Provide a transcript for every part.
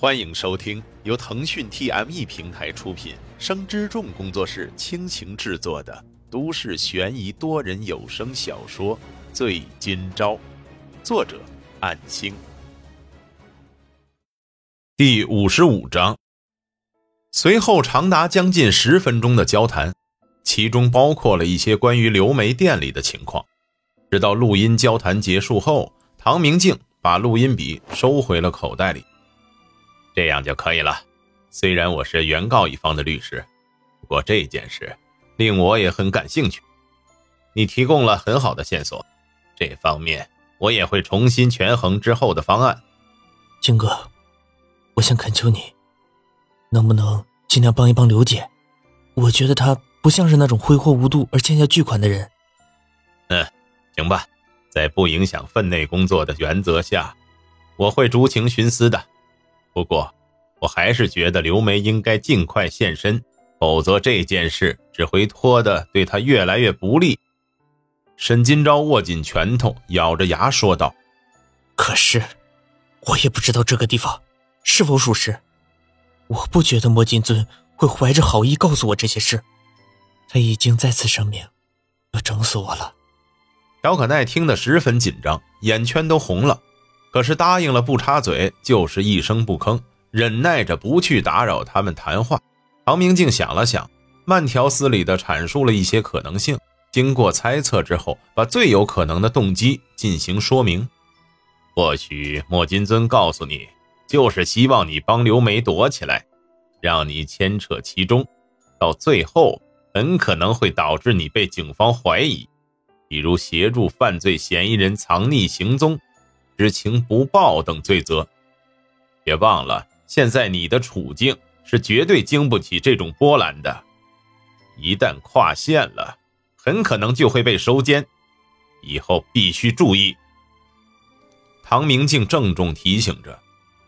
欢迎收听由腾讯 TME 平台出品、生之众工作室倾情制作的都市悬疑多人有声小说《醉今朝》，作者：暗星。第五十五章。随后长达将近十分钟的交谈，其中包括了一些关于刘梅店里的情况。直到录音交谈结束后，唐明镜把录音笔收回了口袋里。这样就可以了。虽然我是原告一方的律师，不过这件事令我也很感兴趣。你提供了很好的线索，这方面我也会重新权衡之后的方案。金哥，我想恳求你，能不能尽量帮一帮刘姐？我觉得她不像是那种挥霍无度而欠下巨款的人。嗯，行吧，在不影响分内工作的原则下，我会酌情徇私的。不过，我还是觉得刘梅应该尽快现身，否则这件事只会拖得对她越来越不利。沈金钊握紧拳头，咬着牙说道：“可是，我也不知道这个地方是否属实。我不觉得莫金尊会怀着好意告诉我这些事。他已经再次声明要整死我了。”姚可奈听得十分紧张，眼圈都红了。可是答应了不插嘴，就是一声不吭，忍耐着不去打扰他们谈话。唐明镜想了想，慢条斯理地阐述了一些可能性。经过猜测之后，把最有可能的动机进行说明。或许莫金尊告诉你，就是希望你帮刘梅躲起来，让你牵扯其中，到最后很可能会导致你被警方怀疑，比如协助犯罪嫌疑人藏匿行踪。知情不报等罪责，别忘了，现在你的处境是绝对经不起这种波澜的。一旦跨线了，很可能就会被收监，以后必须注意。唐明镜郑重提醒着，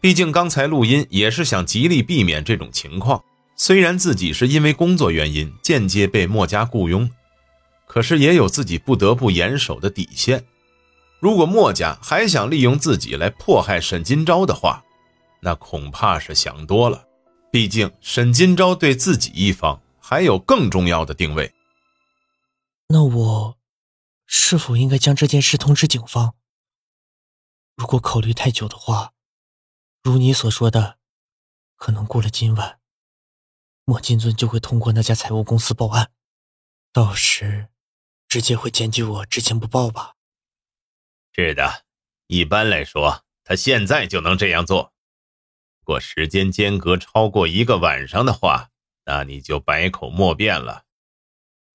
毕竟刚才录音也是想极力避免这种情况。虽然自己是因为工作原因间接被墨家雇佣，可是也有自己不得不严守的底线。如果墨家还想利用自己来迫害沈金钊的话，那恐怕是想多了。毕竟沈金钊对自己一方还有更重要的定位。那我是否应该将这件事通知警方？如果考虑太久的话，如你所说的，可能过了今晚，莫金尊就会通过那家财务公司报案，到时直接会检举我知情不报吧。是的，一般来说，他现在就能这样做。不过时间间隔超过一个晚上的话，那你就百口莫辩了。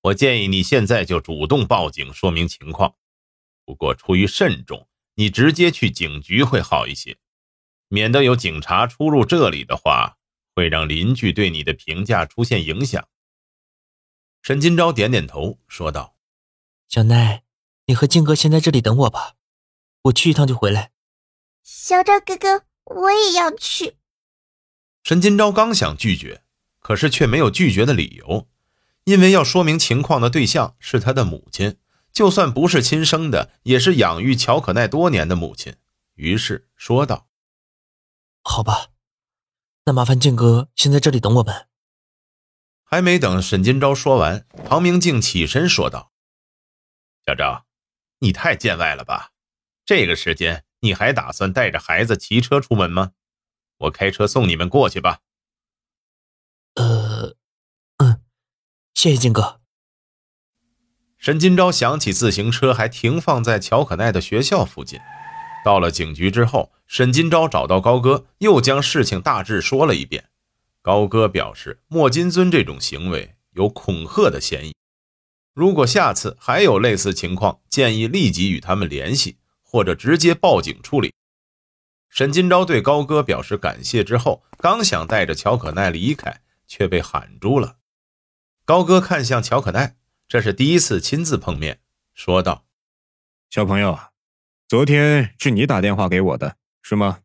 我建议你现在就主动报警说明情况。不过出于慎重，你直接去警局会好一些，免得有警察出入这里的话，会让邻居对你的评价出现影响。沈金钊点点头，说道：“小奈，你和静哥先在这里等我吧。”我去一趟就回来，小赵哥哥，我也要去。沈金钊刚想拒绝，可是却没有拒绝的理由，因为要说明情况的对象是他的母亲，就算不是亲生的，也是养育乔可奈多年的母亲。于是说道：“好吧，那麻烦静哥先在这里等我们。”还没等沈金钊说完，唐明镜起身说道：“小张，你太见外了吧？”这个时间你还打算带着孩子骑车出门吗？我开车送你们过去吧。呃，嗯，谢谢金哥。沈金钊想起自行车还停放在乔可奈的学校附近。到了警局之后，沈金钊找到高歌，又将事情大致说了一遍。高歌表示，莫金尊这种行为有恐吓的嫌疑，如果下次还有类似情况，建议立即与他们联系。或者直接报警处理。沈金钊对高歌表示感谢之后，刚想带着乔可奈离开，却被喊住了。高歌看向乔可奈，这是第一次亲自碰面，说道：“小朋友，昨天是你打电话给我的，是吗？”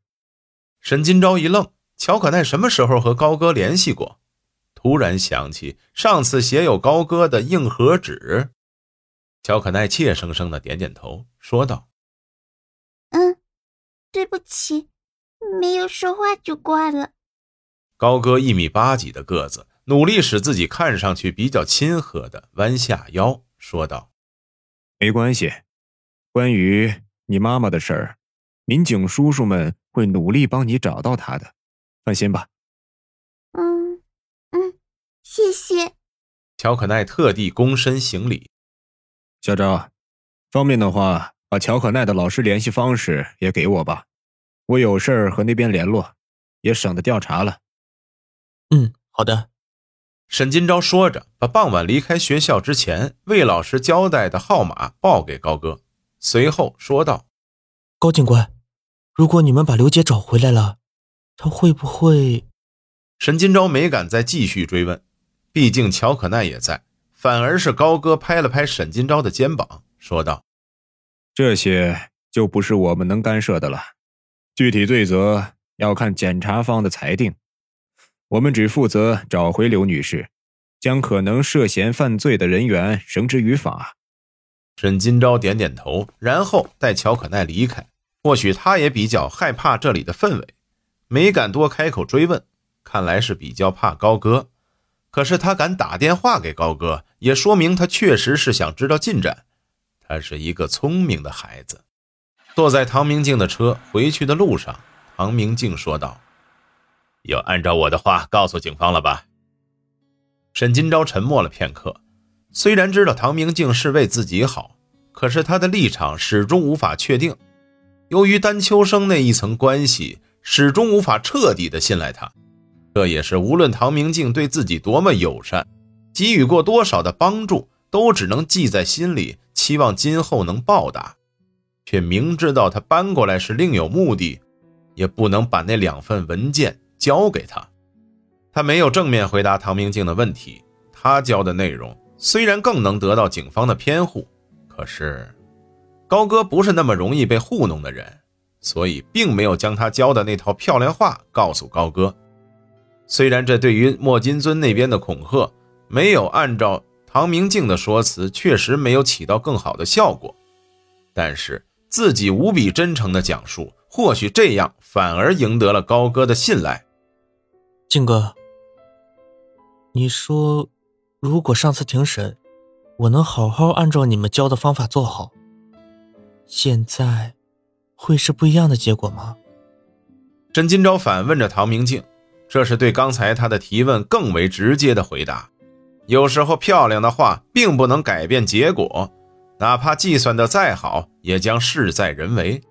沈金钊一愣，乔可奈什么时候和高歌联系过？突然想起上次写有高歌的硬盒纸，乔可奈怯生生的点点头，说道。嗯，对不起，没有说话就挂了。高歌一米八几的个子，努力使自己看上去比较亲和的弯下腰说道：“没关系，关于你妈妈的事儿，民警叔叔们会努力帮你找到她的，放心吧。”嗯嗯，谢谢。乔可奈特地躬身行礼。小赵，方便的话，把乔可奈的老师联系方式也给我吧，我有事儿和那边联络，也省得调查了。嗯，好的。沈金钊说着，把傍晚离开学校之前魏老师交代的号码报给高哥，随后说道：“高警官，如果你们把刘姐找回来了，她会不会？”沈金钊没敢再继续追问，毕竟乔可奈也在，反而是高哥拍了拍沈金钊的肩膀，说道：“这些就不是我们能干涉的了，具体罪责要看检察方的裁定。”我们只负责找回刘女士，将可能涉嫌犯罪的人员绳之于法。沈金钊点点头，然后带乔可奈离开。或许他也比较害怕这里的氛围，没敢多开口追问。看来是比较怕高歌，可是他敢打电话给高歌，也说明他确实是想知道进展。他是一个聪明的孩子。坐在唐明镜的车回去的路上，唐明镜说道。要按照我的话告诉警方了吧？沈金钊沉默了片刻，虽然知道唐明镜是为自己好，可是他的立场始终无法确定。由于丹秋生那一层关系，始终无法彻底的信赖他。这也是无论唐明镜对自己多么友善，给予过多少的帮助，都只能记在心里，期望今后能报答，却明知道他搬过来是另有目的，也不能把那两份文件。交给他，他没有正面回答唐明镜的问题。他交的内容虽然更能得到警方的偏护，可是高歌不是那么容易被糊弄的人，所以并没有将他教的那套漂亮话告诉高歌。虽然这对于莫金尊那边的恐吓没有按照唐明镜的说辞，确实没有起到更好的效果，但是自己无比真诚的讲述，或许这样反而赢得了高歌的信赖。静哥，你说，如果上次庭审，我能好好按照你们教的方法做好，现在会是不一样的结果吗？甄金钊反问着唐明镜，这是对刚才他的提问更为直接的回答。有时候漂亮的话并不能改变结果，哪怕计算的再好，也将事在人为。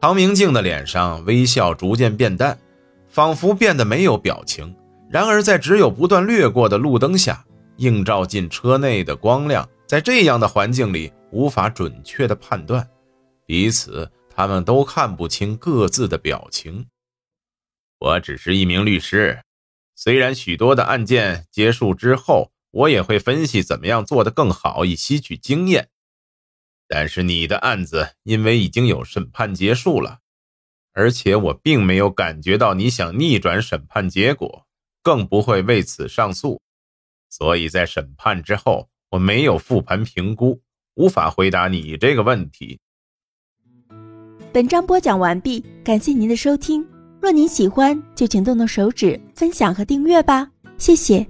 唐明镜的脸上微笑逐渐变淡。仿佛变得没有表情，然而在只有不断掠过的路灯下，映照进车内的光亮，在这样的环境里无法准确的判断彼此，他们都看不清各自的表情。我只是一名律师，虽然许多的案件结束之后，我也会分析怎么样做得更好，以吸取经验。但是你的案子因为已经有审判结束了。而且我并没有感觉到你想逆转审判结果，更不会为此上诉，所以在审判之后，我没有复盘评估，无法回答你这个问题。本章播讲完毕，感谢您的收听。若您喜欢，就请动动手指分享和订阅吧，谢谢。